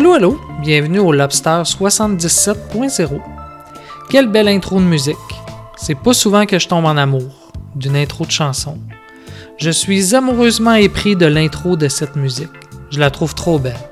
Allô, allô, bienvenue au Lobster 77.0. Quelle belle intro de musique. C'est pas souvent que je tombe en amour d'une intro de chanson. Je suis amoureusement épris de l'intro de cette musique. Je la trouve trop belle.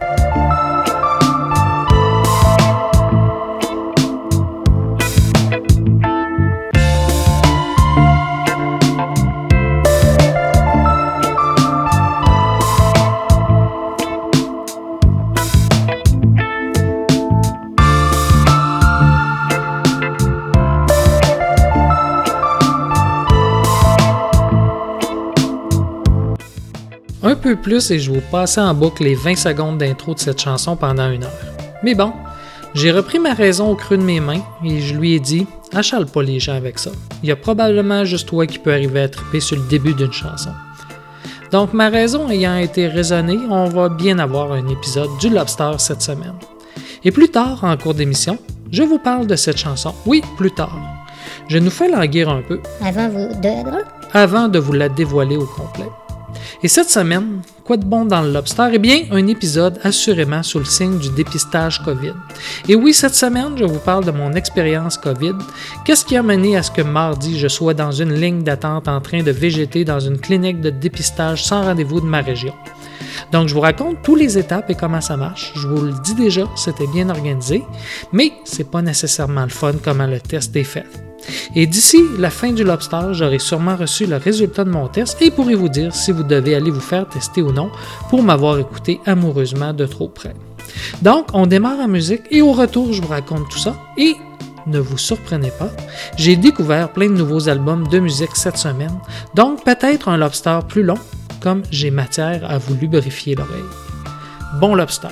Peu plus et je vous passer en boucle les 20 secondes d'intro de cette chanson pendant une heure. Mais bon, j'ai repris ma raison au creux de mes mains et je lui ai dit Achale pas les gens avec ça. Il y a probablement juste toi qui peux arriver à triper sur le début d'une chanson. Donc, ma raison ayant été raisonnée, on va bien avoir un épisode du Lobster cette semaine. Et plus tard, en cours d'émission, je vous parle de cette chanson. Oui, plus tard. Je nous fais languir un peu Avant vous de. avant de vous la dévoiler au complet. Et cette semaine, quoi de bon dans le lobster? Eh bien, un épisode assurément sous le signe du dépistage COVID. Et oui, cette semaine, je vous parle de mon expérience COVID. Qu'est-ce qui a mené à ce que mardi, je sois dans une ligne d'attente en train de végéter dans une clinique de dépistage sans rendez-vous de ma région? Donc, je vous raconte toutes les étapes et comment ça marche. Je vous le dis déjà, c'était bien organisé, mais c'est pas nécessairement le fun comment le test est fait. Et d'ici la fin du lobster, j'aurai sûrement reçu le résultat de mon test et pourrai vous dire si vous devez aller vous faire tester ou non pour m'avoir écouté amoureusement de trop près. Donc, on démarre en musique et au retour, je vous raconte tout ça et ne vous surprenez pas, j'ai découvert plein de nouveaux albums de musique cette semaine, donc peut-être un lobster plus long, comme j'ai matière à vous lubrifier l'oreille. Bon lobster!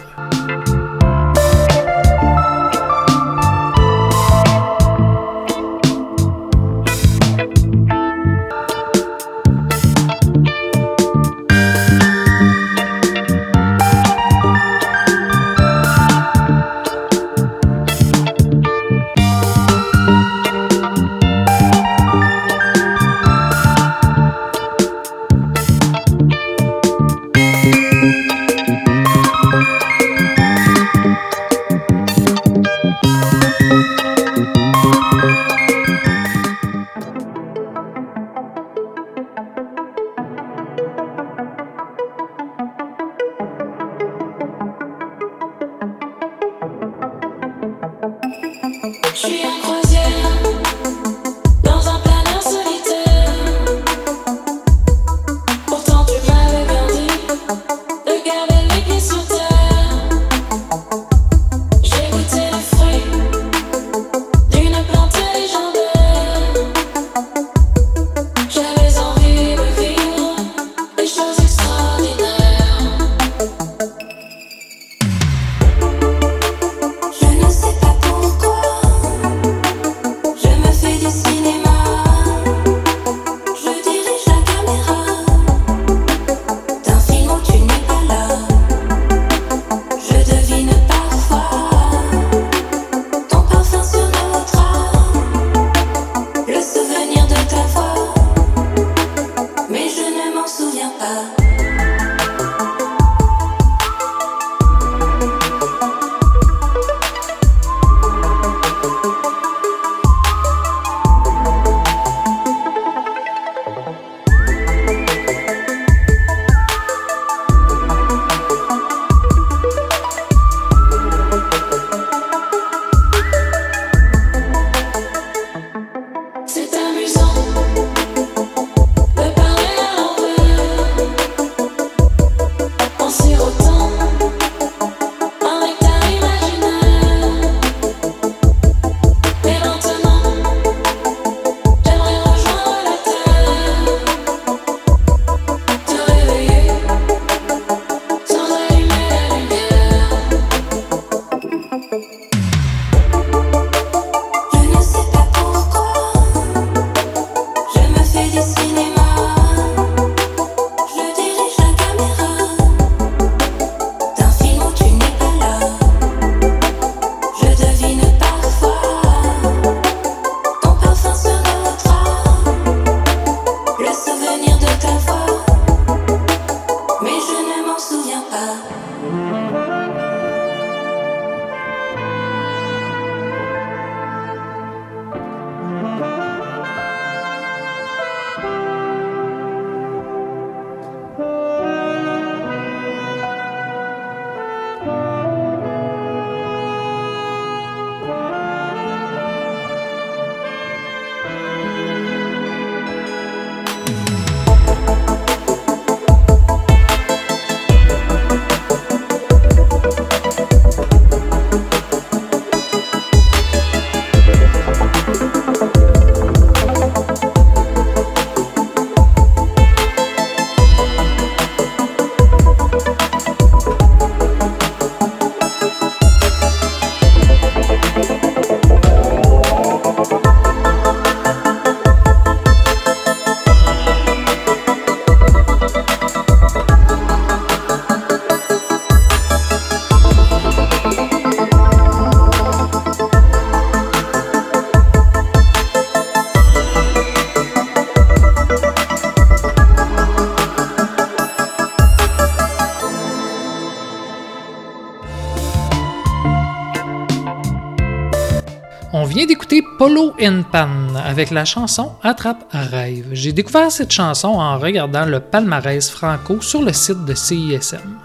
Polo in Pan avec la chanson Attrape à rêve. J'ai découvert cette chanson en regardant le palmarès franco sur le site de CISM.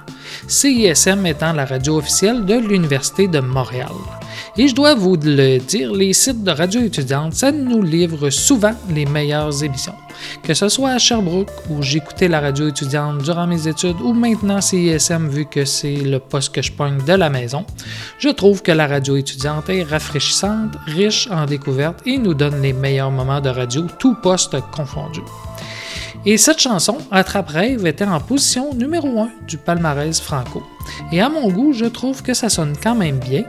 CISM étant la radio officielle de l'Université de Montréal. Et je dois vous le dire, les sites de radio étudiante, ça nous livre souvent les meilleures émissions. Que ce soit à Sherbrooke, où j'écoutais la radio étudiante durant mes études, ou maintenant CISM, vu que c'est le poste que je pogne de la maison, je trouve que la radio étudiante est rafraîchissante, riche en découvertes et nous donne les meilleurs moments de radio, tout poste confondu. Et cette chanson, Attrape Rêve, était en position numéro 1 du palmarès franco. Et à mon goût, je trouve que ça sonne quand même bien.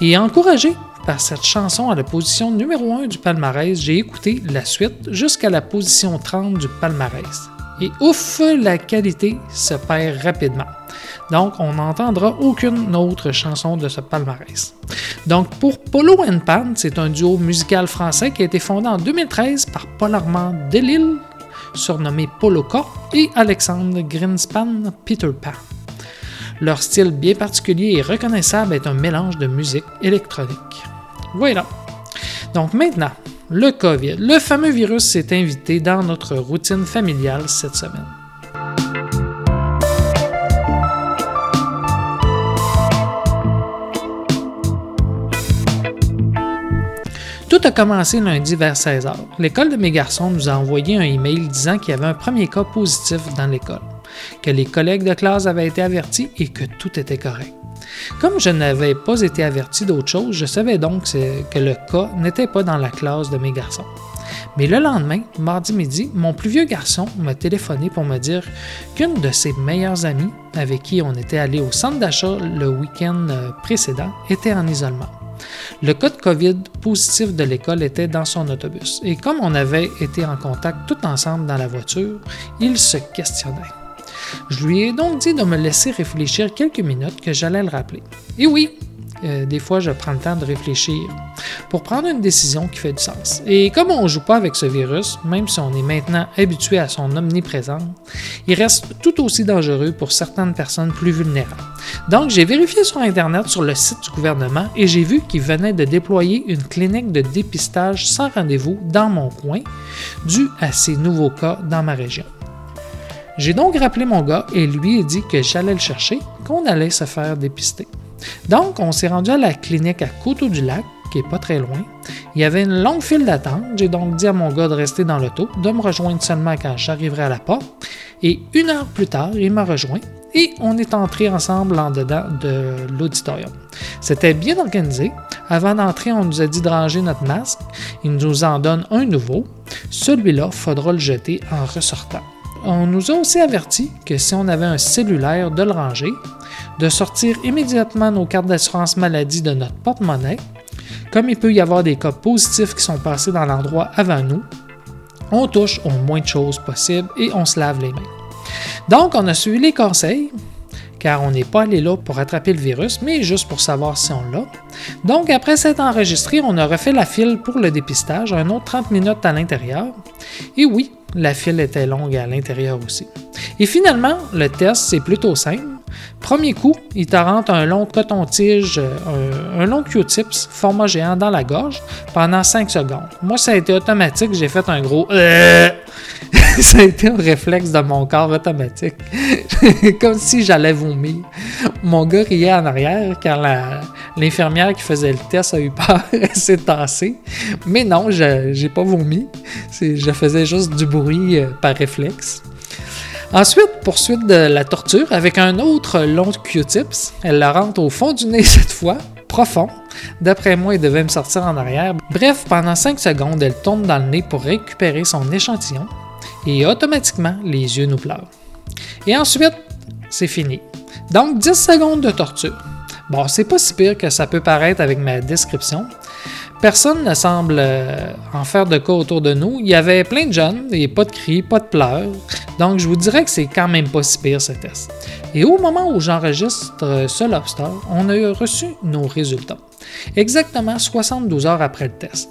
Et encouragé par cette chanson à la position numéro 1 du palmarès, j'ai écouté la suite jusqu'à la position 30 du palmarès. Et ouf, la qualité se perd rapidement. Donc, on n'entendra aucune autre chanson de ce palmarès. Donc, pour Polo and Pan, c'est un duo musical français qui a été fondé en 2013 par Paul Armand Delille, surnommé Poloka, et Alexandre Greenspan Peter Pan. Leur style bien particulier et reconnaissable est un mélange de musique électronique. Voilà. Donc maintenant, le COVID. Le fameux virus s'est invité dans notre routine familiale cette semaine. Tout a commencé lundi vers 16h. L'école de mes garçons nous a envoyé un email disant qu'il y avait un premier cas positif dans l'école, que les collègues de classe avaient été avertis et que tout était correct. Comme je n'avais pas été averti d'autre chose, je savais donc que le cas n'était pas dans la classe de mes garçons. Mais le lendemain, mardi midi, mon plus vieux garçon m'a téléphoné pour me dire qu'une de ses meilleures amies, avec qui on était allé au centre d'achat le week-end euh, précédent, était en isolement. Le cas de COVID positif de l'école était dans son autobus, et comme on avait été en contact tout ensemble dans la voiture, il se questionnait. Je lui ai donc dit de me laisser réfléchir quelques minutes que j'allais le rappeler. Et oui, euh, des fois, je prends le temps de réfléchir pour prendre une décision qui fait du sens. Et comme on ne joue pas avec ce virus, même si on est maintenant habitué à son omniprésence, il reste tout aussi dangereux pour certaines personnes plus vulnérables. Donc, j'ai vérifié sur Internet sur le site du gouvernement et j'ai vu qu'il venait de déployer une clinique de dépistage sans rendez-vous dans mon coin, dû à ces nouveaux cas dans ma région. J'ai donc rappelé mon gars et lui ai dit que j'allais le chercher, qu'on allait se faire dépister. Donc, on s'est rendu à la clinique à Coteau-du-Lac, qui est pas très loin. Il y avait une longue file d'attente. J'ai donc dit à mon gars de rester dans l'auto, de me rejoindre seulement quand j'arriverai à la porte. Et une heure plus tard, il m'a rejoint et on est entrés ensemble en dedans de l'auditorium. C'était bien organisé. Avant d'entrer, on nous a dit de ranger notre masque. Il nous en donne un nouveau. Celui-là, faudra le jeter en ressortant. On nous a aussi averti que si on avait un cellulaire, de le ranger, de sortir immédiatement nos cartes d'assurance maladie de notre porte-monnaie. Comme il peut y avoir des cas positifs qui sont passés dans l'endroit avant nous, on touche au moins de choses possible et on se lave les mains. Donc, on a suivi les conseils, car on n'est pas allé là pour attraper le virus, mais juste pour savoir si on l'a. Donc, après s'être enregistré, on a refait la file pour le dépistage, un autre 30 minutes à l'intérieur. Et oui, la file était longue à l'intérieur aussi. Et finalement, le test, c'est plutôt simple. Premier coup, il te rentre un long coton-tige, euh, un, long Q-tips format géant dans la gorge pendant 5 secondes. Moi, ça a été automatique, j'ai fait un gros euh. ça a été un réflexe de mon corps automatique. Comme si j'allais vomir. Mon gars riait en arrière quand l'infirmière qui faisait le test a eu peur, elle s'est tassée. Mais non, je n'ai pas vomi. Je faisais juste du bruit euh, par réflexe. Ensuite, poursuite de la torture avec un autre long Q-tips. Elle la rentre au fond du nez cette fois, profond. D'après moi, il devait me sortir en arrière. Bref, pendant 5 secondes, elle tourne dans le nez pour récupérer son échantillon et automatiquement, les yeux nous pleurent. Et ensuite, c'est fini. Donc, 10 secondes de torture. Bon, c'est pas si pire que ça peut paraître avec ma description, Personne ne semble euh, en faire de cas autour de nous. Il y avait plein de jeunes, et pas de cris, pas de pleurs. Donc, je vous dirais que c'est quand même pas si pire ce test. Et au moment où j'enregistre euh, ce lobster, on a reçu nos résultats. Exactement 72 heures après le test.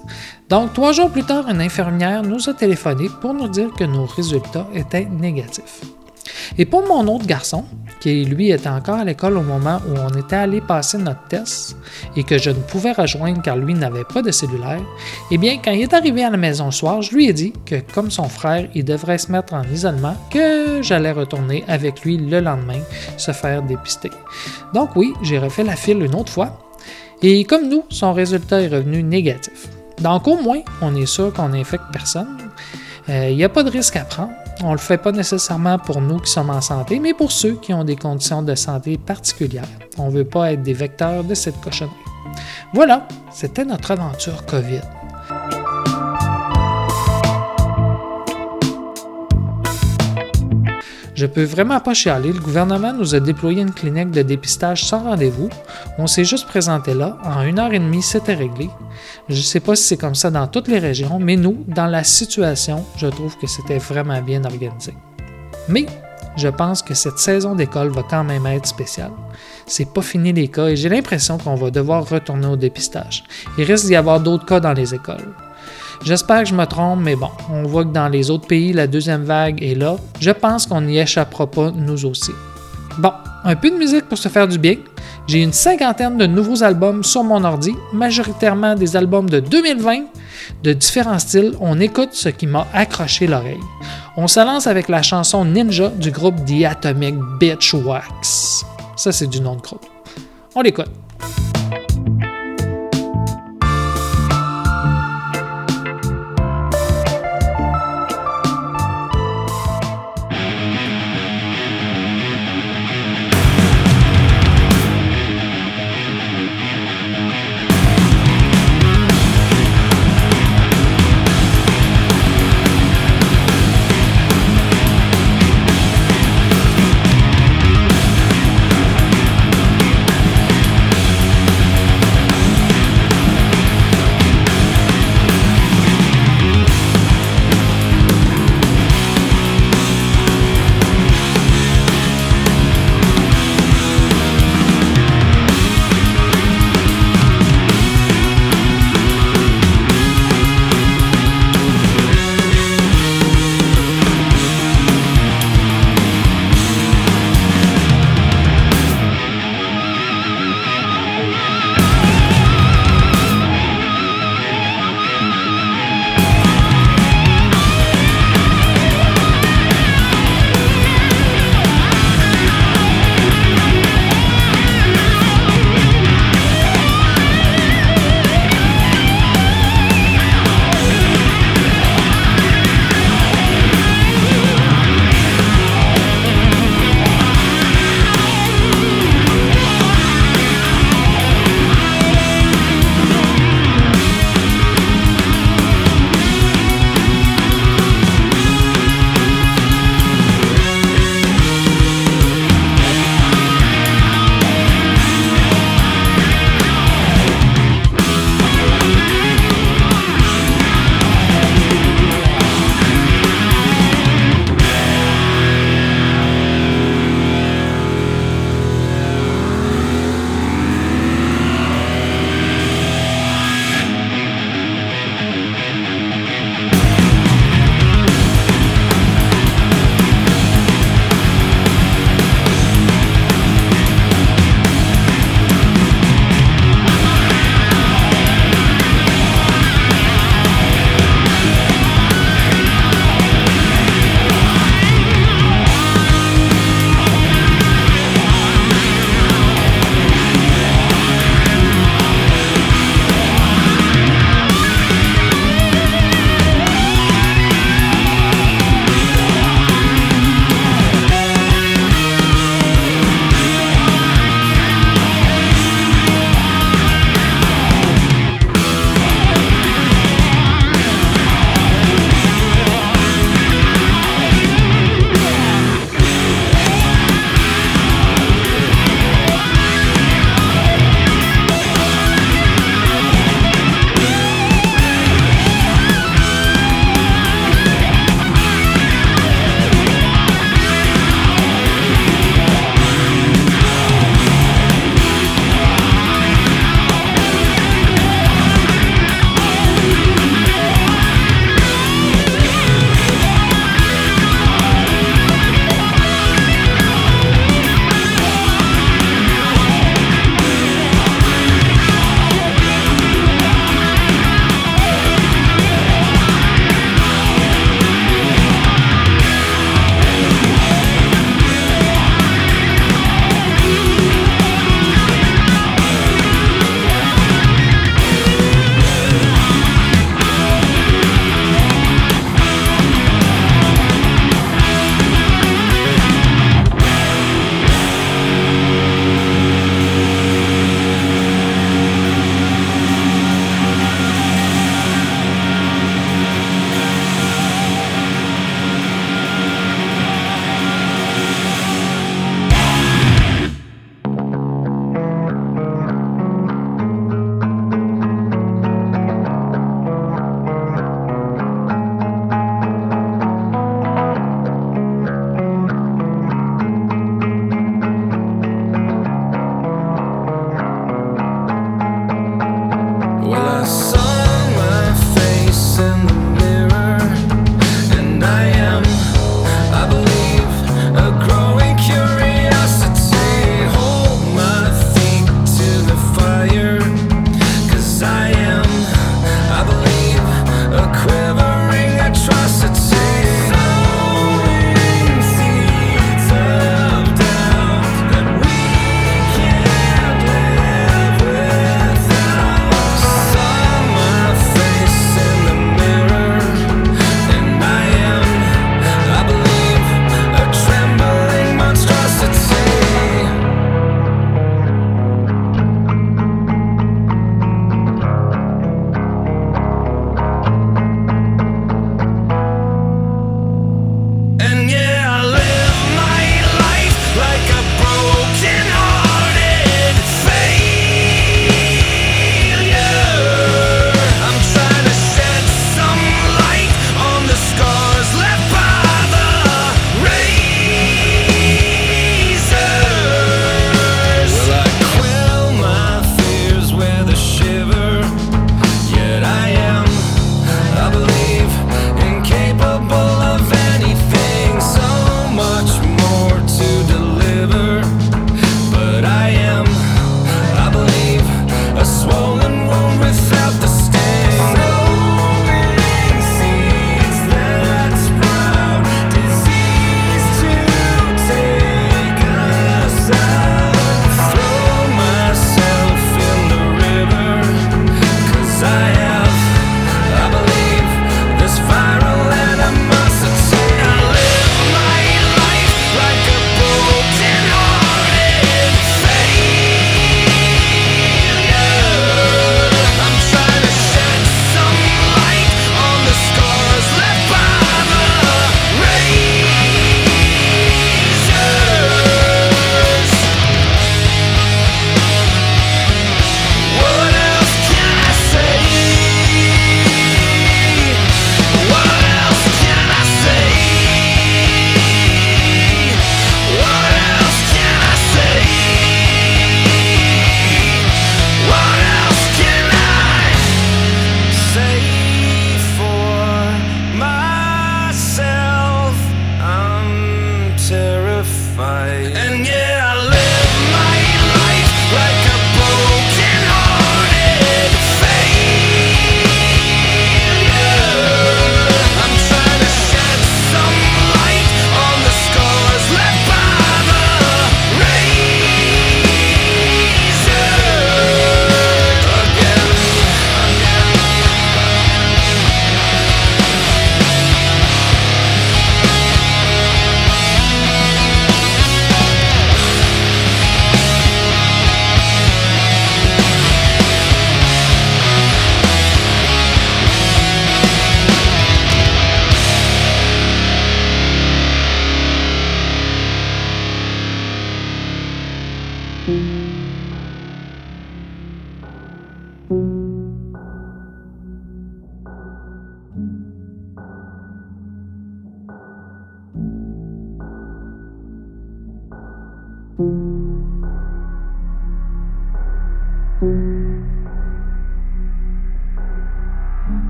Donc, trois jours plus tard, une infirmière nous a téléphoné pour nous dire que nos résultats étaient négatifs. Et pour mon autre garçon, qui lui était encore à l'école au moment où on était allé passer notre test et que je ne pouvais rejoindre car lui n'avait pas de cellulaire, eh bien, quand il est arrivé à la maison le soir, je lui ai dit que, comme son frère, il devrait se mettre en isolement, que j'allais retourner avec lui le lendemain se faire dépister. Donc oui, j'ai refait la file une autre fois et comme nous, son résultat est revenu négatif. Donc au moins, on est sûr qu'on n'infecte personne. Euh, Il n'y a pas de risque à prendre. On ne le fait pas nécessairement pour nous qui sommes en santé, mais pour ceux qui ont des conditions de santé particulières. On ne veut pas être des vecteurs de cette cochonnerie. Voilà, c'était notre aventure COVID. Je peux vraiment pas chialer. Le gouvernement nous a déployé une clinique de dépistage sans rendez-vous. On s'est juste présenté là. En une heure et demie, c'était réglé. Je sais pas si c'est comme ça dans toutes les régions, mais nous, dans la situation, je trouve que c'était vraiment bien organisé. Mais je pense que cette saison d'école va quand même être spéciale. C'est pas fini les cas et j'ai l'impression qu'on va devoir retourner au dépistage. Il risque d'y avoir d'autres cas dans les écoles. J'espère que je me trompe, mais bon, on voit que dans les autres pays, la deuxième vague est là. Je pense qu'on n'y échappera pas, nous aussi. Bon, un peu de musique pour se faire du bien. J'ai une cinquantaine de nouveaux albums sur mon ordi, majoritairement des albums de 2020, de différents styles. On écoute ce qui m'a accroché l'oreille. On se lance avec la chanson Ninja du groupe The Atomic Bitch Wax. Ça, c'est du nom de groupe. On l'écoute.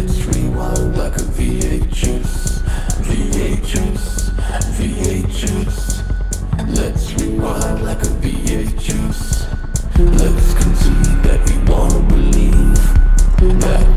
Let's rewind like a VHS. VHS. VHS. Let's rewind like a VHS. Let's concede that we wanna believe that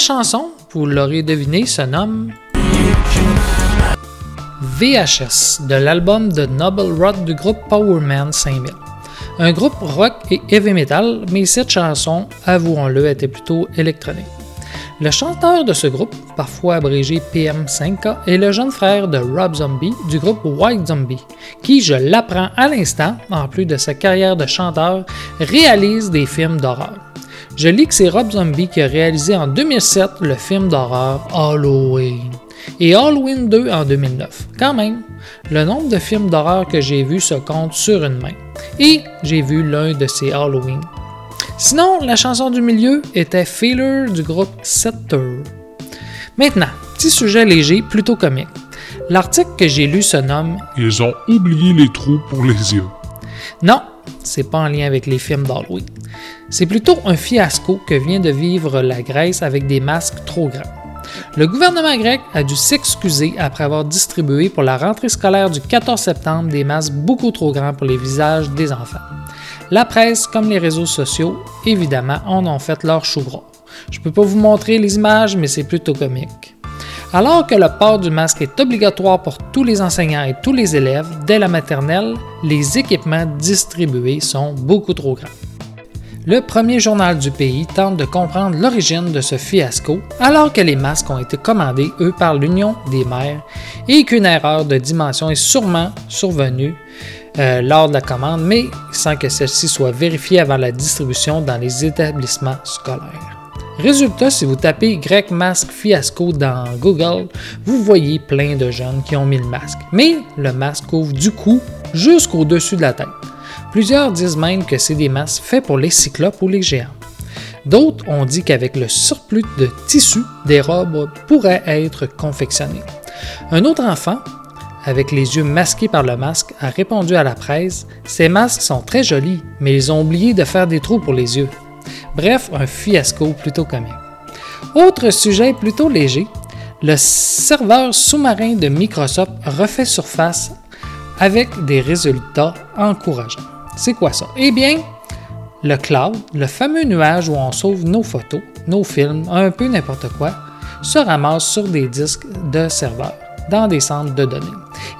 chanson, vous l'aurez deviné, se nomme VHS de l'album de Noble Rock du groupe Powerman 5000. Un groupe rock et heavy metal, mais cette chanson, avouons-le, était plutôt électronique. Le chanteur de ce groupe, parfois abrégé PM5K, est le jeune frère de Rob Zombie du groupe White Zombie, qui, je l'apprends à l'instant, en plus de sa carrière de chanteur, réalise des films d'horreur. Je lis que c'est Rob Zombie qui a réalisé en 2007 le film d'horreur Halloween et Halloween 2 en 2009. Quand même, le nombre de films d'horreur que j'ai vus se compte sur une main. Et j'ai vu l'un de ces Halloween. Sinon, la chanson du milieu était Failure du groupe Setter. Maintenant, petit sujet léger, plutôt comique. L'article que j'ai lu se nomme Ils ont oublié les trous pour les yeux. Non, c'est pas en lien avec les films d'Halloween. C'est plutôt un fiasco que vient de vivre la Grèce avec des masques trop grands. Le gouvernement grec a dû s'excuser après avoir distribué pour la rentrée scolaire du 14 septembre des masques beaucoup trop grands pour les visages des enfants. La presse comme les réseaux sociaux, évidemment, en ont fait leur chou. Je peux pas vous montrer les images, mais c'est plutôt comique. Alors que le port du masque est obligatoire pour tous les enseignants et tous les élèves dès la maternelle, les équipements distribués sont beaucoup trop grands. Le premier journal du pays tente de comprendre l'origine de ce fiasco alors que les masques ont été commandés, eux, par l'Union des maires et qu'une erreur de dimension est sûrement survenue euh, lors de la commande, mais sans que celle-ci soit vérifiée avant la distribution dans les établissements scolaires. Résultat, si vous tapez grec masque fiasco dans Google, vous voyez plein de jeunes qui ont mis le masque. Mais le masque couvre du cou jusqu'au-dessus de la tête. Plusieurs disent même que c'est des masques faits pour les cyclopes ou les géants. D'autres ont dit qu'avec le surplus de tissu, des robes pourraient être confectionnées. Un autre enfant, avec les yeux masqués par le masque, a répondu à la presse Ces masques sont très jolis, mais ils ont oublié de faire des trous pour les yeux. Bref, un fiasco plutôt comique. Autre sujet plutôt léger, le serveur sous-marin de Microsoft refait surface avec des résultats encourageants. C'est quoi ça? Eh bien, le cloud, le fameux nuage où on sauve nos photos, nos films, un peu n'importe quoi, se ramasse sur des disques de serveurs dans des centres de données.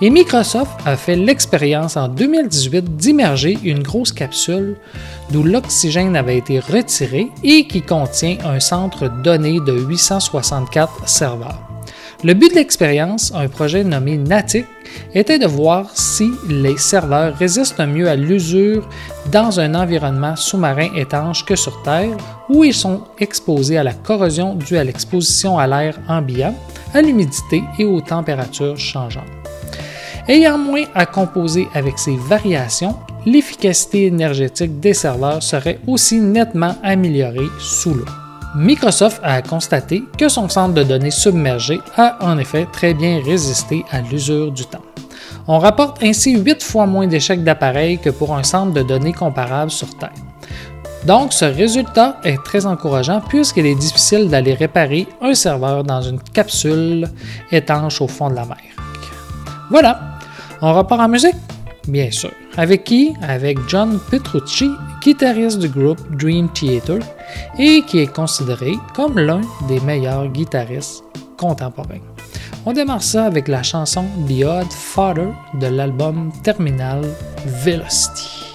Et Microsoft a fait l'expérience en 2018 d'immerger une grosse capsule d'où l'oxygène avait été retiré et qui contient un centre donné de 864 serveurs. Le but de l'expérience, un projet nommé Natic, était de voir si les serveurs résistent mieux à l'usure dans un environnement sous-marin étanche que sur Terre, où ils sont exposés à la corrosion due à l'exposition à l'air ambiant, à l'humidité et aux températures changeantes. Ayant moins à composer avec ces variations, l'efficacité énergétique des serveurs serait aussi nettement améliorée sous l'eau. Microsoft a constaté que son centre de données submergé a en effet très bien résisté à l'usure du temps. On rapporte ainsi 8 fois moins d'échecs d'appareils que pour un centre de données comparable sur Terre. Donc ce résultat est très encourageant puisqu'il est difficile d'aller réparer un serveur dans une capsule étanche au fond de la mer. Voilà, on repart en musique Bien sûr. Avec qui? Avec John Petrucci, guitariste du groupe Dream Theater et qui est considéré comme l'un des meilleurs guitaristes contemporains. On démarre ça avec la chanson The Father de l'album Terminal Velocity.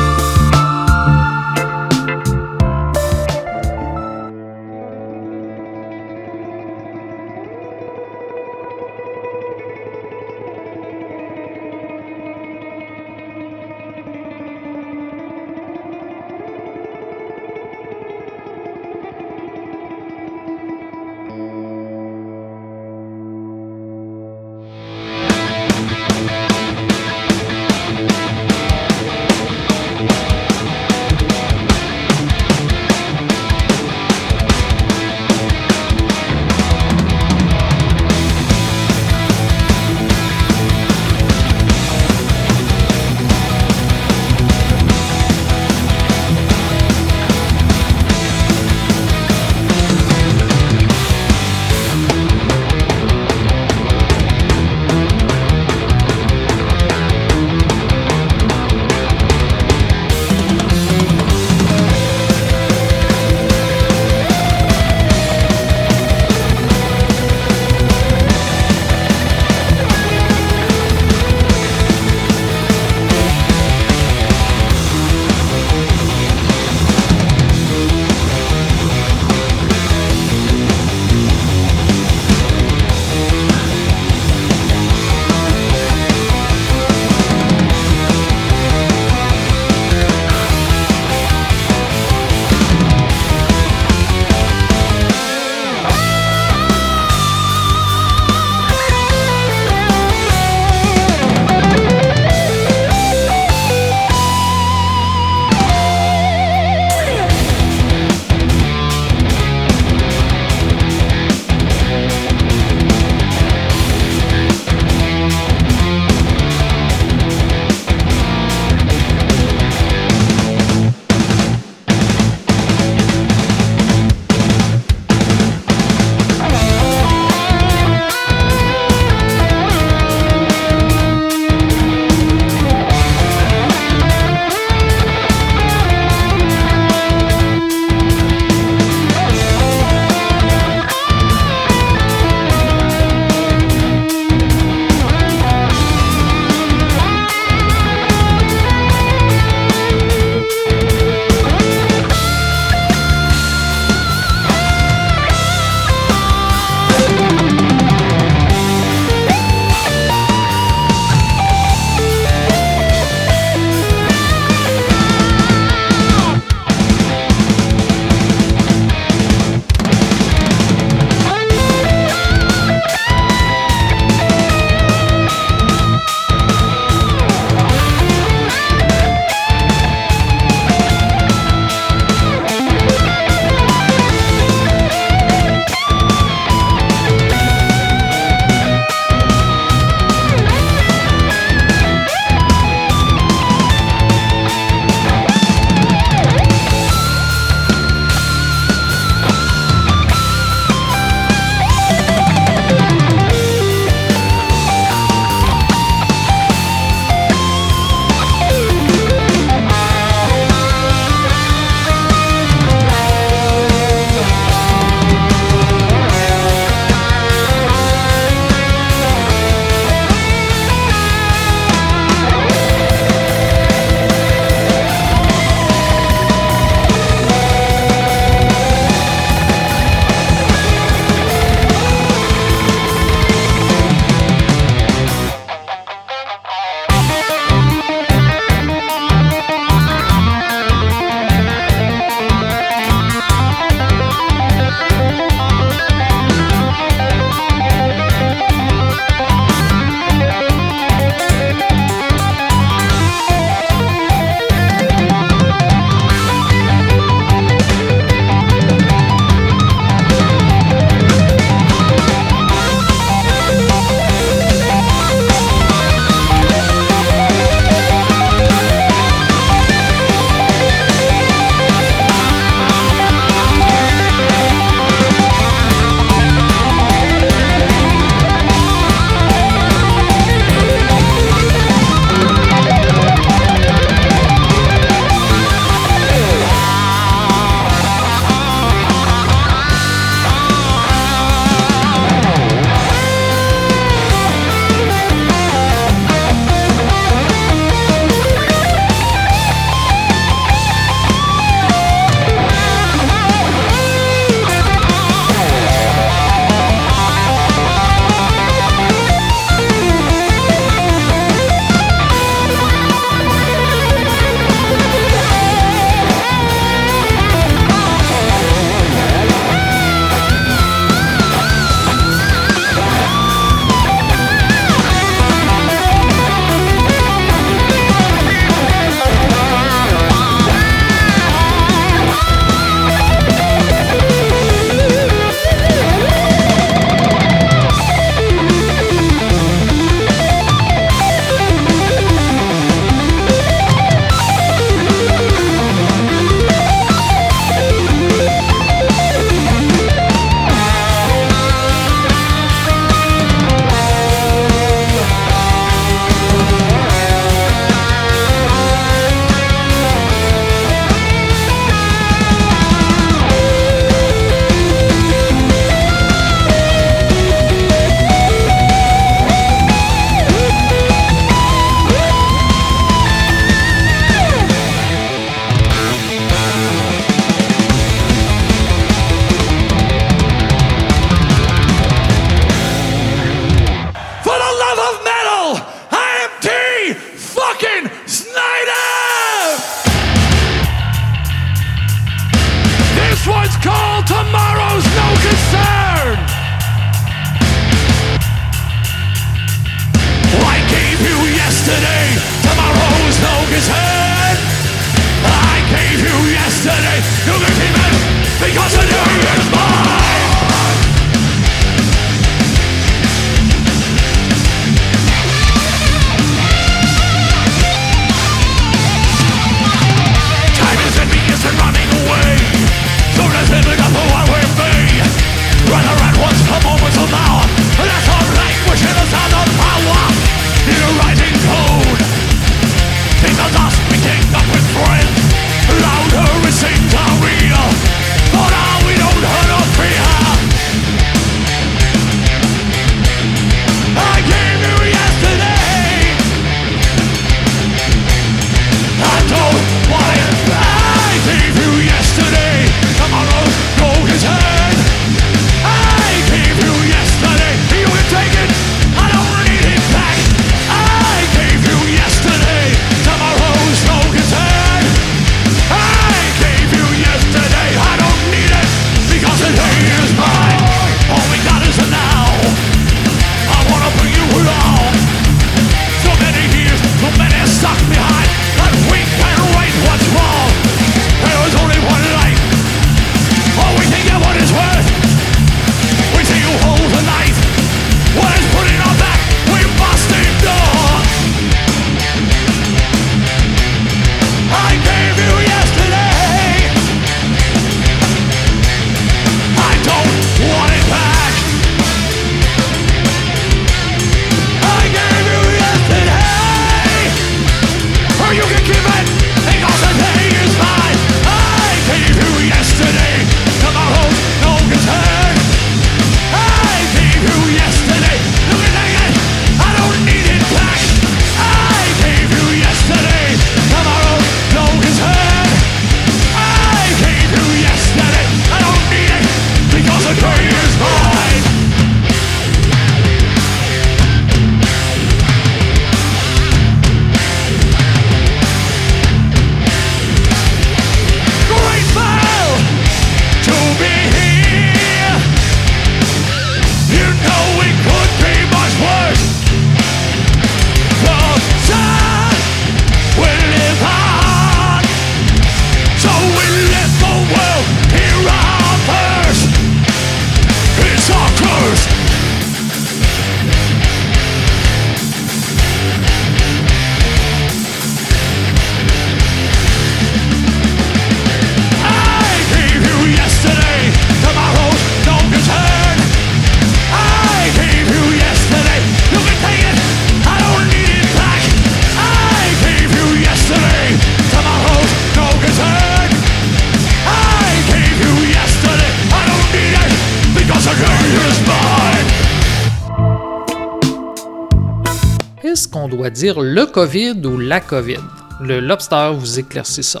Dire le COVID ou la COVID? Le Lobster vous éclaircit ça.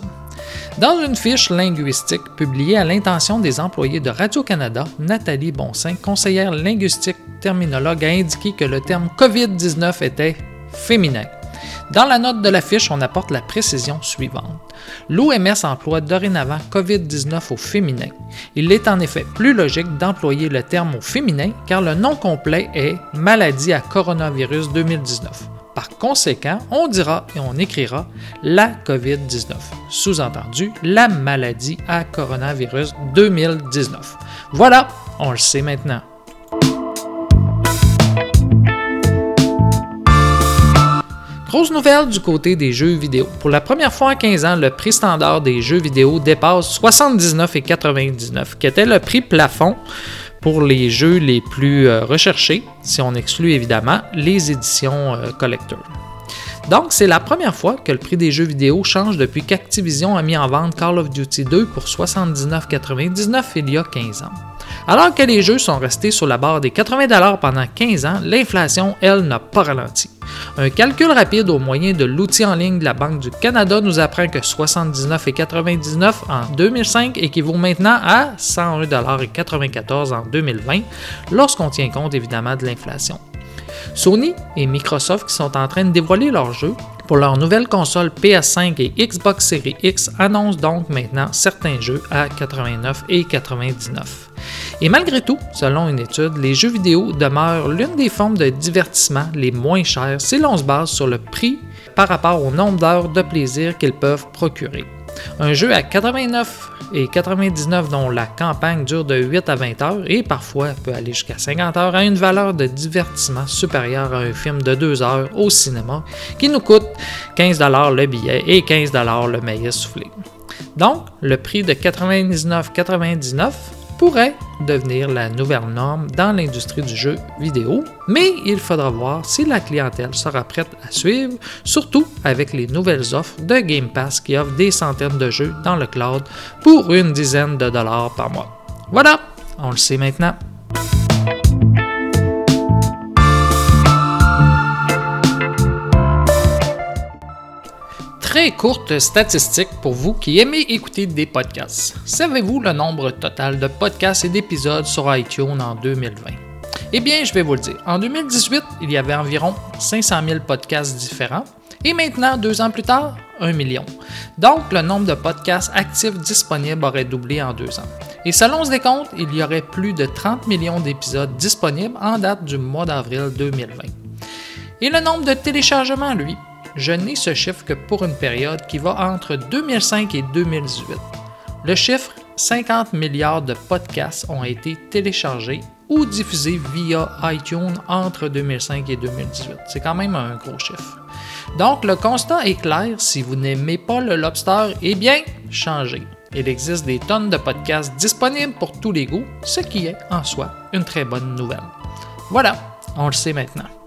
Dans une fiche linguistique publiée à l'intention des employés de Radio-Canada, Nathalie Bonsin, conseillère linguistique terminologue, a indiqué que le terme COVID-19 était féminin. Dans la note de la fiche, on apporte la précision suivante. L'OMS emploie dorénavant COVID-19 au féminin. Il est en effet plus logique d'employer le terme au féminin car le nom complet est Maladie à coronavirus 2019. Par conséquent, on dira et on écrira la COVID-19. Sous-entendu, la maladie à coronavirus 2019. Voilà, on le sait maintenant. Grosse nouvelle du côté des jeux vidéo. Pour la première fois en 15 ans, le prix standard des jeux vidéo dépasse 79,99, qui était le prix plafond pour les jeux les plus euh, recherchés, si on exclut évidemment les éditions euh, collector. Donc, c'est la première fois que le prix des jeux vidéo change depuis qu'Activision a mis en vente Call of Duty 2 pour 79,99 il y a 15 ans. Alors que les jeux sont restés sur la barre des 80$ pendant 15 ans, l'inflation, elle, n'a pas ralenti. Un calcul rapide au moyen de l'outil en ligne de la Banque du Canada nous apprend que 79,99$ en 2005 équivaut maintenant à 101,94$ en 2020, lorsqu'on tient compte évidemment de l'inflation. Sony et Microsoft qui sont en train de dévoiler leurs jeux pour leur nouvelle console PS5 et Xbox Series X annoncent donc maintenant certains jeux à 89 et 99. Et malgré tout, selon une étude, les jeux vidéo demeurent l'une des formes de divertissement les moins chères si l'on se base sur le prix par rapport au nombre d'heures de plaisir qu'ils peuvent procurer. Un jeu à 89 et 99 dont la campagne dure de 8 à 20 heures et parfois peut aller jusqu'à 50 heures a une valeur de divertissement supérieure à un film de 2 heures au cinéma qui nous coûte 15 le billet et 15 le maillet soufflé. Donc, le prix de 99,99 pourrait devenir la nouvelle norme dans l'industrie du jeu vidéo, mais il faudra voir si la clientèle sera prête à suivre, surtout avec les nouvelles offres de Game Pass qui offrent des centaines de jeux dans le cloud pour une dizaine de dollars par mois. Voilà, on le sait maintenant. Très courte statistique pour vous qui aimez écouter des podcasts. Savez-vous le nombre total de podcasts et d'épisodes sur iTunes en 2020? Eh bien, je vais vous le dire. En 2018, il y avait environ 500 000 podcasts différents. Et maintenant, deux ans plus tard, un million. Donc, le nombre de podcasts actifs disponibles aurait doublé en deux ans. Et selon ce décompte, il y aurait plus de 30 millions d'épisodes disponibles en date du mois d'avril 2020. Et le nombre de téléchargements, lui, je n'ai ce chiffre que pour une période qui va entre 2005 et 2018. Le chiffre 50 milliards de podcasts ont été téléchargés ou diffusés via iTunes entre 2005 et 2018. C'est quand même un gros chiffre. Donc le constat est clair, si vous n'aimez pas le lobster, eh bien, changez. Il existe des tonnes de podcasts disponibles pour tous les goûts, ce qui est en soi une très bonne nouvelle. Voilà, on le sait maintenant.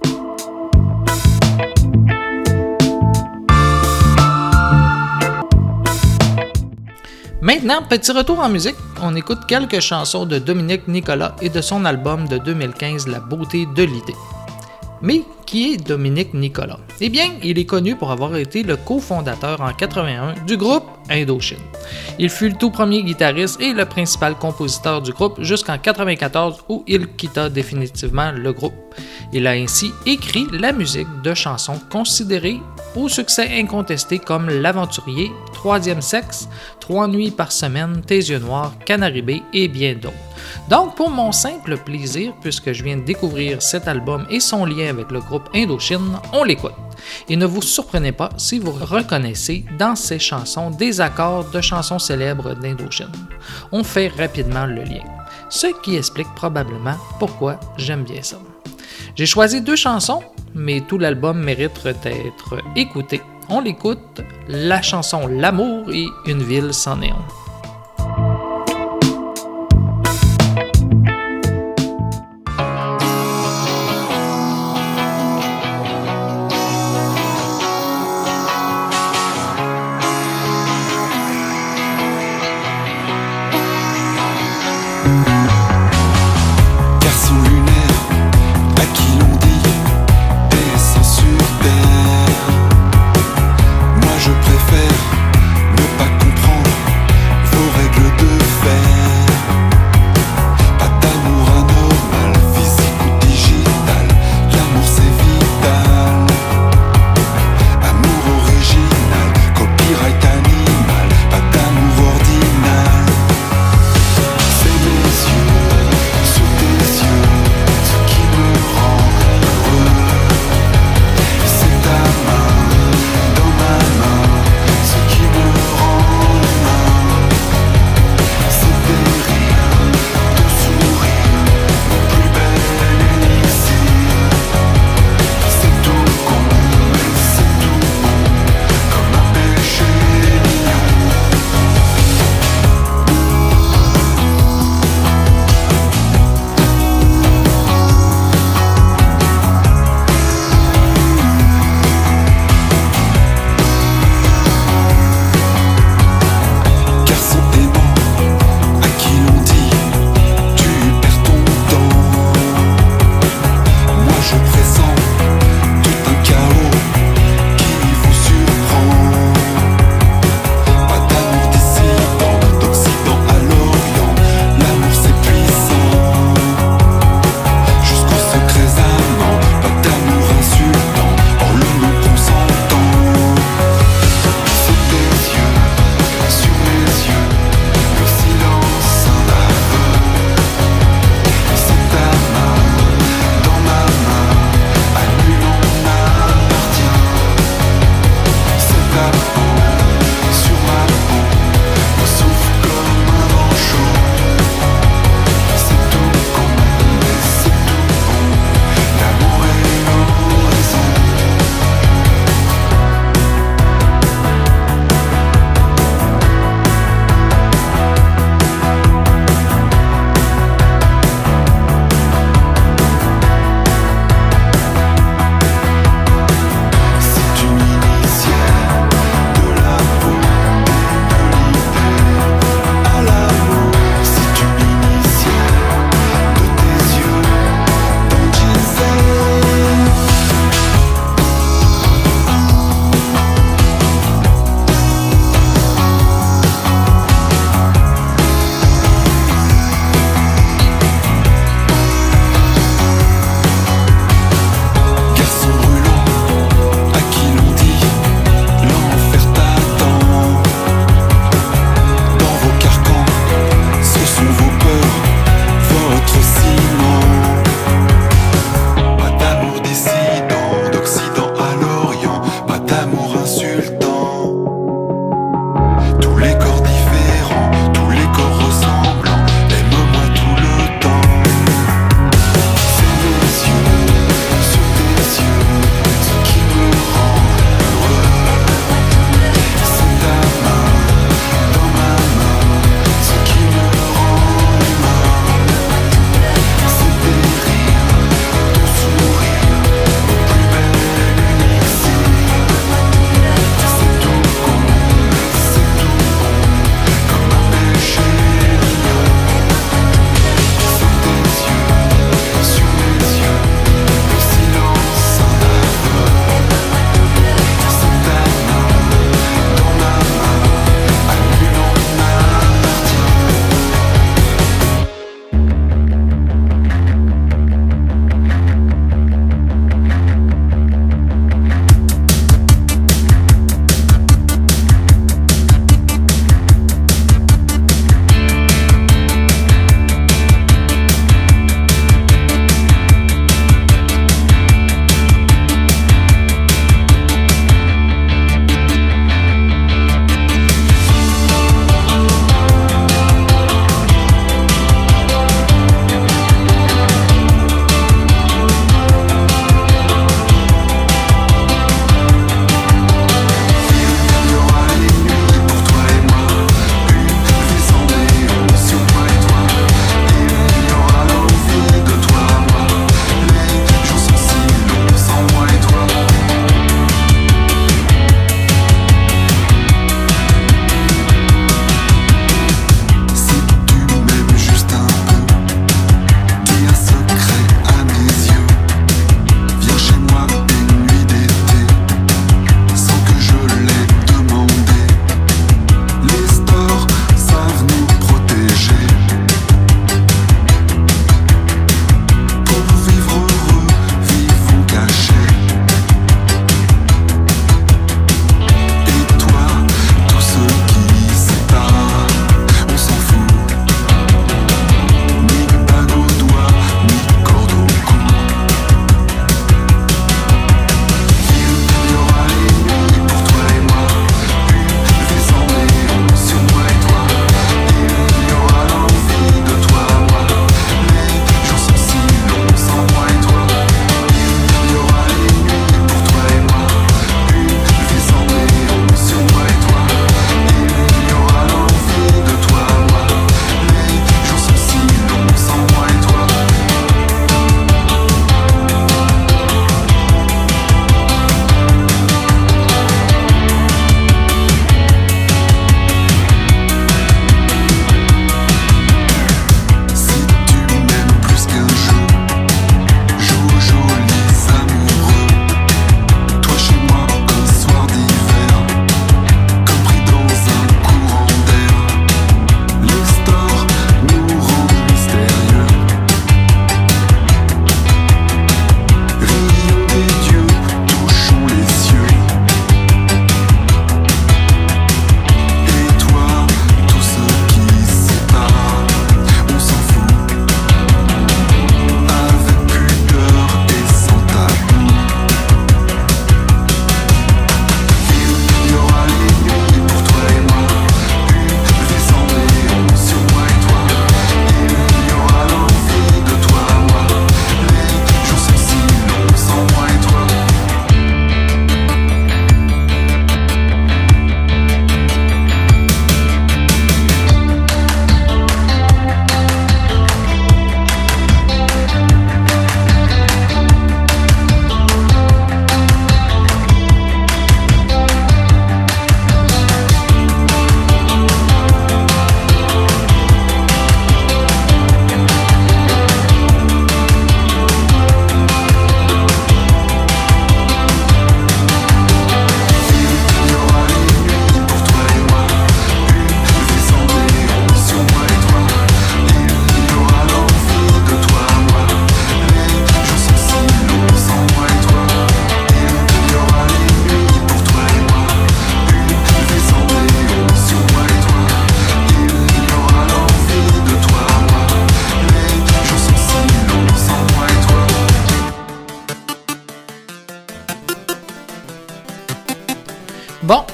Maintenant, petit retour en musique. On écoute quelques chansons de Dominique Nicolas et de son album de 2015 La beauté de l'idée. Mais qui est Dominique Nicolas? Eh bien, il est connu pour avoir été le cofondateur en 81 du groupe Indochine. Il fut le tout premier guitariste et le principal compositeur du groupe jusqu'en 94 où il quitta définitivement le groupe. Il a ainsi écrit la musique de chansons considérées au succès incontesté comme L'Aventurier, Troisième Sexe, Trois Nuits par Semaine, Tes Yeux Noirs, Canaribé et bien d'autres. Donc, pour mon simple plaisir, puisque je viens de découvrir cet album et son lien avec le groupe Indochine, on l'écoute. Et ne vous surprenez pas si vous reconnaissez dans ces chansons des accords de chansons célèbres d'Indochine. On fait rapidement le lien, ce qui explique probablement pourquoi j'aime bien ça. J'ai choisi deux chansons, mais tout l'album mérite d'être écouté. On l'écoute, la chanson L'amour et Une ville sans néon.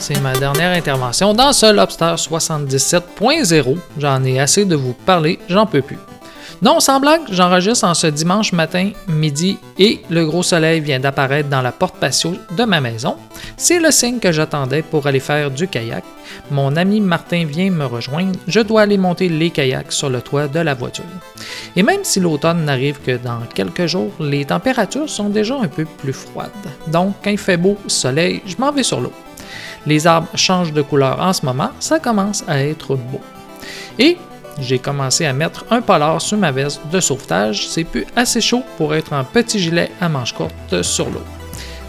C'est ma dernière intervention dans ce Lobster 77.0. J'en ai assez de vous parler, j'en peux plus. Non, sans blague, j'enregistre en ce dimanche matin, midi, et le gros soleil vient d'apparaître dans la porte patio de ma maison. C'est le signe que j'attendais pour aller faire du kayak. Mon ami Martin vient me rejoindre. Je dois aller monter les kayaks sur le toit de la voiture. Et même si l'automne n'arrive que dans quelques jours, les températures sont déjà un peu plus froides. Donc, quand il fait beau soleil, je m'en vais sur l'eau. Les arbres changent de couleur en ce moment, ça commence à être beau. Et j'ai commencé à mettre un polar sur ma veste de sauvetage. C'est plus assez chaud pour être en petit gilet à manches courtes sur l'eau.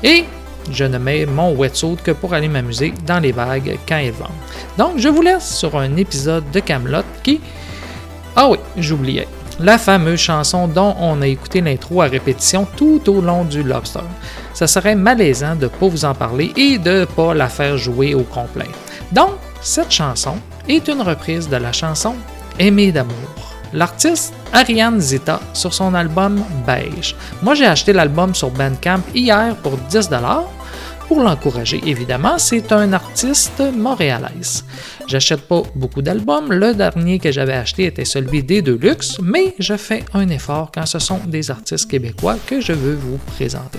Et je ne mets mon wetsuit que pour aller m'amuser dans les vagues quand elles vont. Donc, je vous laisse sur un épisode de Camelot qui. Ah oui, j'oubliais. La fameuse chanson dont on a écouté l'intro à répétition tout au long du Lobster. Ça serait malaisant de ne pas vous en parler et de ne pas la faire jouer au complet. Donc, cette chanson est une reprise de la chanson Aimé d'amour. L'artiste Ariane Zita sur son album Beige. Moi, j'ai acheté l'album sur Bandcamp hier pour 10 pour l'encourager, évidemment, c'est un artiste montréalaise. J'achète pas beaucoup d'albums. Le dernier que j'avais acheté était celui des Deluxe, mais je fais un effort quand ce sont des artistes québécois que je veux vous présenter.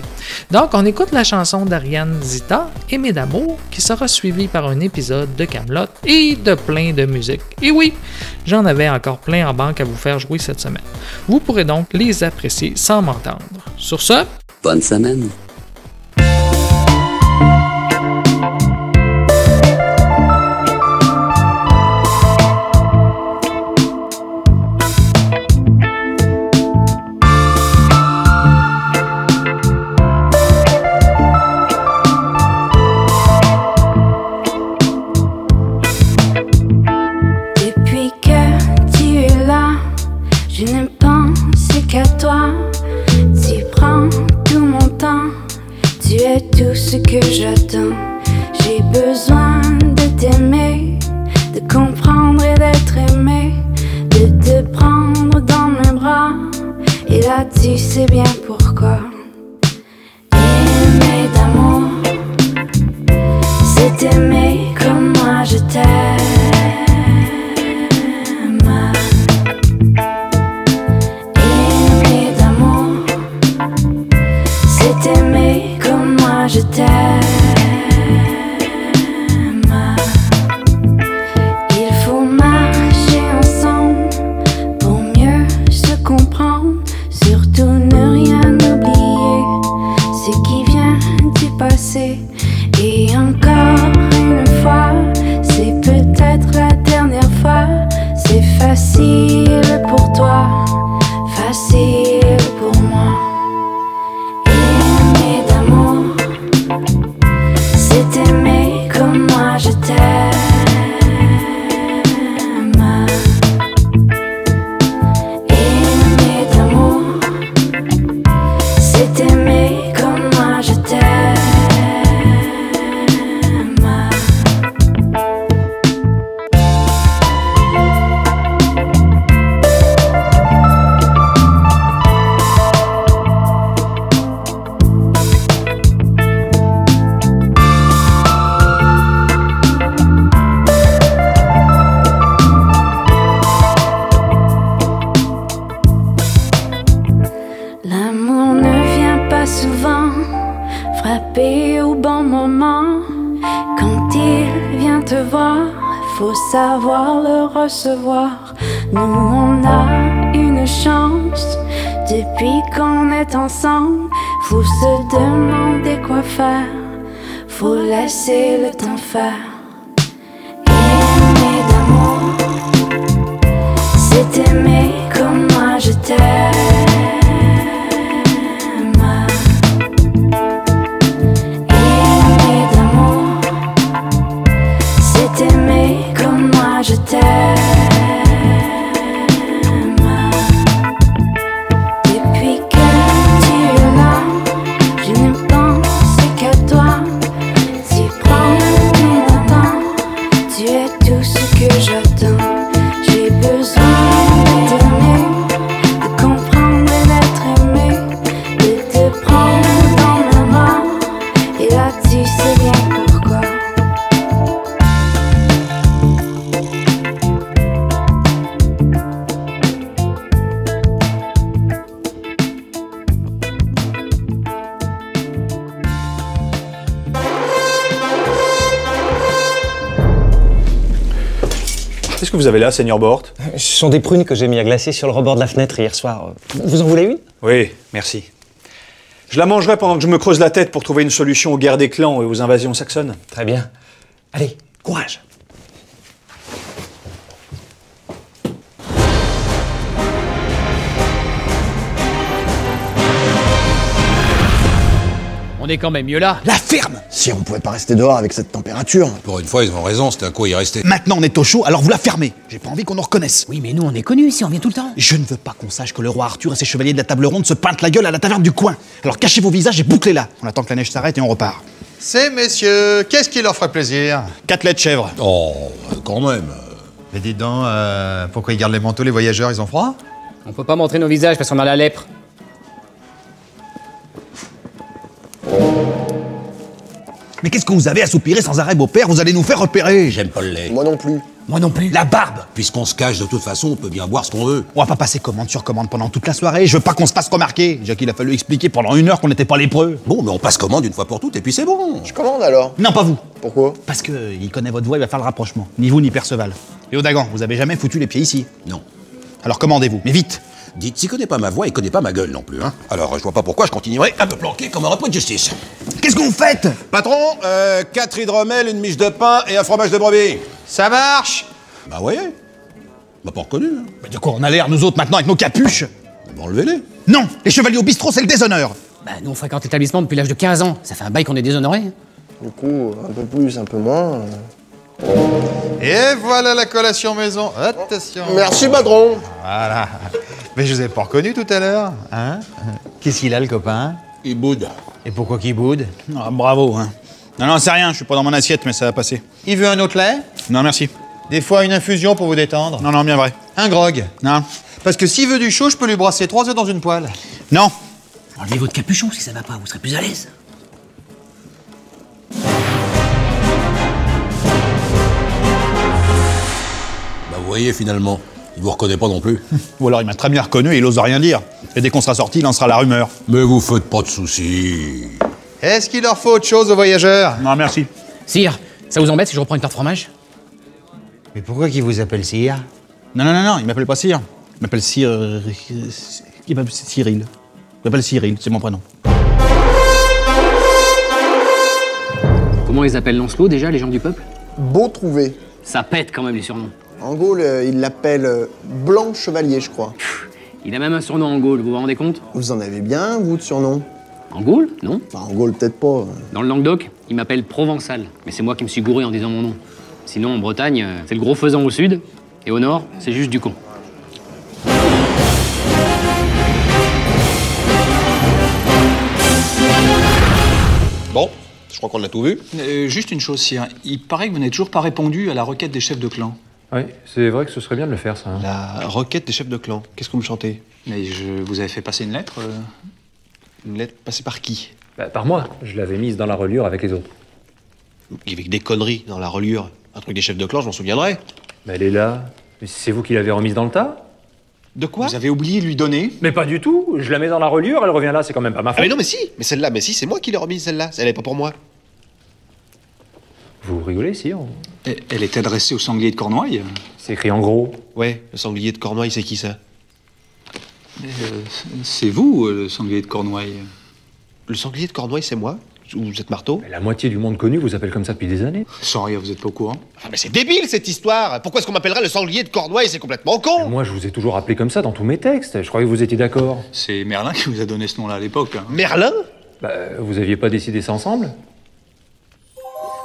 Donc, on écoute la chanson d'Ariane Zita, Aimé d'amour, qui sera suivie par un épisode de Camelot et de plein de musique. Et oui, j'en avais encore plein en banque à vous faire jouer cette semaine. Vous pourrez donc les apprécier sans m'entendre. Sur ce, Bonne semaine. Faut savoir le recevoir. Nous, on a une chance depuis qu'on est ensemble. Faut se demander quoi faire, faut laisser le temps faire. Avez là, Seigneur Bort? Ce sont des prunes que j'ai mis à glacer sur le rebord de la fenêtre hier soir. Vous en voulez une? Oui, merci. Je la mangerai pendant que je me creuse la tête pour trouver une solution aux guerres des clans et aux invasions saxonnes. Très bien. Allez, courage. Est quand même mieux là. La ferme Si on pouvait pas rester dehors avec cette température. Pour une fois, ils ont raison, c'était à quoi y rester. Maintenant on est au chaud, alors vous la fermez. J'ai pas envie qu'on nous reconnaisse. Oui, mais nous, on est connus ici, on vient tout le temps. Je ne veux pas qu'on sache que le roi Arthur et ses chevaliers de la table ronde se peintent la gueule à la taverne du coin. Alors cachez vos visages et bouclez-la. On attend que la neige s'arrête et on repart. Ces messieurs, qu'est-ce qui leur ferait plaisir? Quatre laits de chèvre. Oh, quand même. Mais dis donc, euh, pourquoi ils gardent les manteaux, les voyageurs, ils ont froid? On peut pas montrer nos visages parce qu'on a la lèpre. Mais qu'est-ce que vous avez à soupirer sans arrêt, beau-père? Vous allez nous faire repérer. J'aime pas le lait. Moi non plus. Moi non plus? La barbe Puisqu'on se cache de toute façon, on peut bien boire ce qu'on veut. On va pas passer commande sur commande pendant toute la soirée. Je veux pas qu'on se fasse remarquer. Déjà qu'il a fallu expliquer pendant une heure qu'on n'était pas lépreux. Bon, mais on passe commande une fois pour toutes et puis c'est bon. Je commande alors Non, pas vous. Pourquoi? Parce que il connaît votre voix, il va faire le rapprochement. Ni vous ni Perceval. Et Odagan, vous avez jamais foutu les pieds ici? Non. Alors commandez-vous, mais vite Dites, s'il connaît pas ma voix, il connaît pas ma gueule non plus, hein. Alors, je vois pas pourquoi je continuerai à me planquer comme un repris de justice. Qu'est-ce que vous faites? Patron, euh, quatre hydromels, une miche de pain et un fromage de brebis. Ça marche? Bah, voyez. M'a pas reconnu, hein. Mais de quoi on a l'air, nous autres, maintenant, avec nos capuches? Bah, enlevez-les. Non Les chevaliers au bistrot, c'est le déshonneur Bah, nous, on fréquente l'établissement depuis l'âge de 15 ans. Ça fait un bail qu'on est déshonoré. Du coup, un peu plus, un peu moins. Et voilà la collation maison. Attention. Merci, patron Voilà. Mais je vous ai pas reconnu tout à l'heure, hein Qu'est-ce qu'il a, le copain? Il boude. Et pourquoi qu'il boude? Ah, bravo, hein. Non, non, c'est rien, je suis pas dans mon assiette, mais ça va passer. Il veut un autre lait? Non, merci. Des fois, une infusion pour vous détendre? Non, non, bien vrai. Un grog? Non. Parce que s'il veut du chaud, je peux lui brasser trois œufs dans une poêle. Non Enlevez votre capuchon si ça va pas, vous serez plus à l'aise. Voyez, finalement, il vous reconnaît pas non plus. Ou alors il m'a très bien reconnu et il ose rien dire. Et dès qu'on sera sorti, il lancera la rumeur. Mais vous faites pas de soucis. Est-ce qu'il leur faut autre chose aux voyageurs? Non, merci. Sire, ça vous embête si je reprends une tarte fromage? Mais pourquoi qu'il vous appelle sire? Non, non, non, non, il m'appelle pas Cyr. Il m'appelle euh, Il m'appelle Cyril. Il m'appelle Cyril, c'est mon prénom. Comment ils appellent Lancelot déjà, les gens du peuple? Beau trouvé. Ça pète quand même les surnoms. En Gaule, euh, il l'appelle euh, Blanc Chevalier, je crois. Il a même un surnom en Gaule, vous vous rendez compte? Vous en avez bien, vous, de surnom? En Gaule? Non. Enfin, en Gaule, peut-être pas. Dans le Languedoc, il m'appelle Provençal. Mais c'est moi qui me suis gouré en disant mon nom. Sinon, en Bretagne, euh, c'est le gros faisan au sud. Et au nord, c'est juste du con. Bon, je crois qu'on a tout vu. Euh, juste une chose, Sire. Il paraît que vous n'avez toujours pas répondu à la requête des chefs de clan. Oui, c'est vrai que ce serait bien de le faire, ça. hein. La requête des chefs de clan. Qu'est-ce que vous me chantez Mais je vous avais fait passer une lettre. euh, Une lettre passée par qui? Bah, par moi. Je l'avais mise dans la reliure avec les autres. Avec des conneries dans la reliure. Un truc des chefs de clan, je m'en souviendrai. Bah, elle est là. Mais c'est vous qui l'avez remise dans le tas? De quoi? Vous avez oublié de lui donner? Mais pas du tout. Je la mets dans la reliure, elle revient là, c'est quand même pas ma Ah faute. mais non mais si Mais celle-là, mais si, c'est moi qui l'ai remise celle-là. Elle est pas pour moi. Vous rigolez, si Elle elle est adressée au sanglier de Cornouailles. C'est écrit en gros. Ouais, le sanglier de Cornouailles, c'est qui ça? Euh, c'est vous, euh, le sanglier de Cornouailles. Le sanglier de Cornouailles, c'est moi? Ou vous êtes marteau? La moitié du monde connu vous appelle comme ça depuis des années. Sans rire, vous êtes pas au courant Ah mais c'est débile cette histoire Pourquoi est-ce qu'on m'appellerait le sanglier de Cornouailles C'est complètement con Moi, je vous ai toujours appelé comme ça dans tous mes textes. Je croyais que vous étiez d'accord. C'est Merlin qui vous a donné ce nom-là à l'époque. hein. Merlin? Bah, vous aviez pas décidé ça ensemble?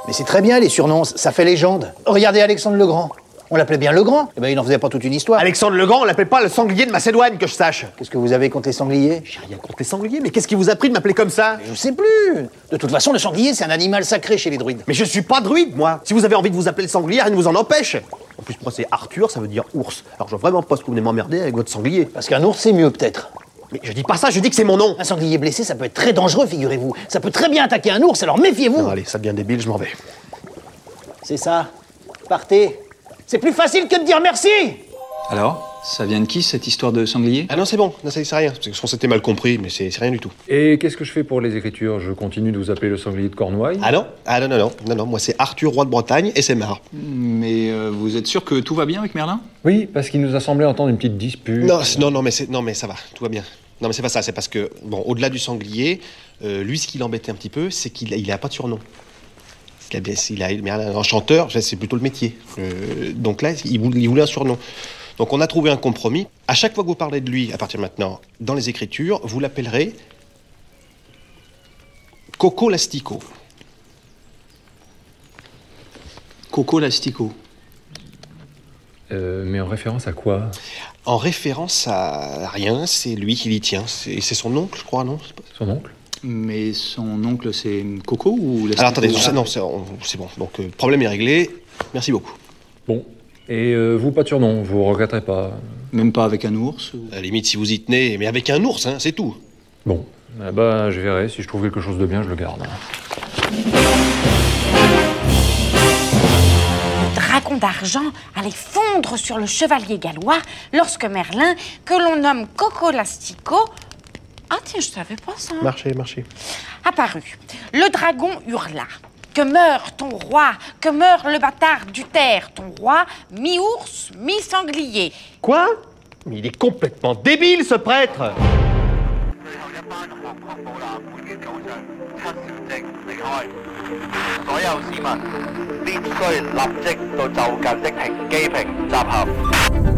Mais c'est très bien, les surnoms, ça fait légende. Regardez Alexandre le Grand. On l'appelait bien le Grand. Eh ben, il n'en faisait pas toute une histoire. Alexandre le Grand, on l'appelle pas le sanglier de Macédoine, que je sache. Qu'est-ce que vous avez contre les sangliers? J'ai rien contre les sangliers, mais qu'est-ce qui vous a pris de m'appeler comme ça? Je sais plus. De toute façon, le sanglier, c'est un animal sacré chez les druides. Mais je suis pas druide, moi. Si vous avez envie de vous appeler le sanglier, rien ne vous en empêche. En plus, moi, c'est Arthur, ça veut dire ours. Alors, je vois vraiment pas ce que vous venez m'emmerder avec votre sanglier. Parce qu'un ours, c'est mieux, peut-être. Mais je dis pas ça, je dis que c'est mon nom. Un sanglier blessé, ça peut être très dangereux, figurez-vous. Ça peut très bien attaquer un ours, alors méfiez-vous. Non, allez, ça devient débile, je m'en vais. C'est ça. Partez. C'est plus facile que de dire merci. Alors Ça vient de qui cette histoire de sanglier? Ah non, c'est bon, non, c'est c'est rien. C'est qu'on s'était mal compris, mais c'est rien du tout. Et qu'est-ce que je fais pour les écritures? Je continue de vous appeler le sanglier de Cornouailles? Ah non Ah non, non, non, non, non, moi c'est Arthur, roi de Bretagne, et c'est marre. Mais euh, vous êtes sûr que tout va bien avec Merlin? Oui, parce qu'il nous a semblé entendre une petite dispute. Non, non, non, mais non, mais ça va, tout va bien. Non, mais c'est pas ça, c'est parce que, bon, au-delà du sanglier, euh, lui, ce qui l'embêtait un petit peu, c'est qu'il a, il a pas de surnom. Il a, il a, un chanteur, c'est plutôt le métier. Euh, donc là, il voulait, il voulait un surnom. Donc on a trouvé un compromis. À chaque fois que vous parlez de lui, à partir de maintenant, dans les écritures, vous l'appellerez Coco Lastico. Coco Lastico. Euh, mais en référence à quoi En référence à rien, c'est lui qui l'y tient. C'est c'est son oncle, je crois, non? Son oncle Mais son oncle, c'est Coco ou Alors attendez, ça, non, c'est on- c'est bon. Donc, euh, problème est réglé. Merci beaucoup. Bon. Et euh, vous, pas de surnom, vous regretterez pas Même pas avec un ours À la limite, si vous y tenez, mais avec un ours, hein, c'est tout. Bon. Ah bah, je verrai. Si je trouve quelque chose de bien, je le garde. D'argent allait fondre sur le chevalier gallois lorsque Merlin, que l'on nomme Coco Lastico, ah tiens, je savais pas ça, Marchez, marchez. apparut. Le dragon hurla. Que meure ton roi, que meure le bâtard du terre, ton roi, mi-ours, mi-sanglier. Quoi? Mais il est complètement débile, ce prêtre所有市民必須立即到就近的停機坪集合。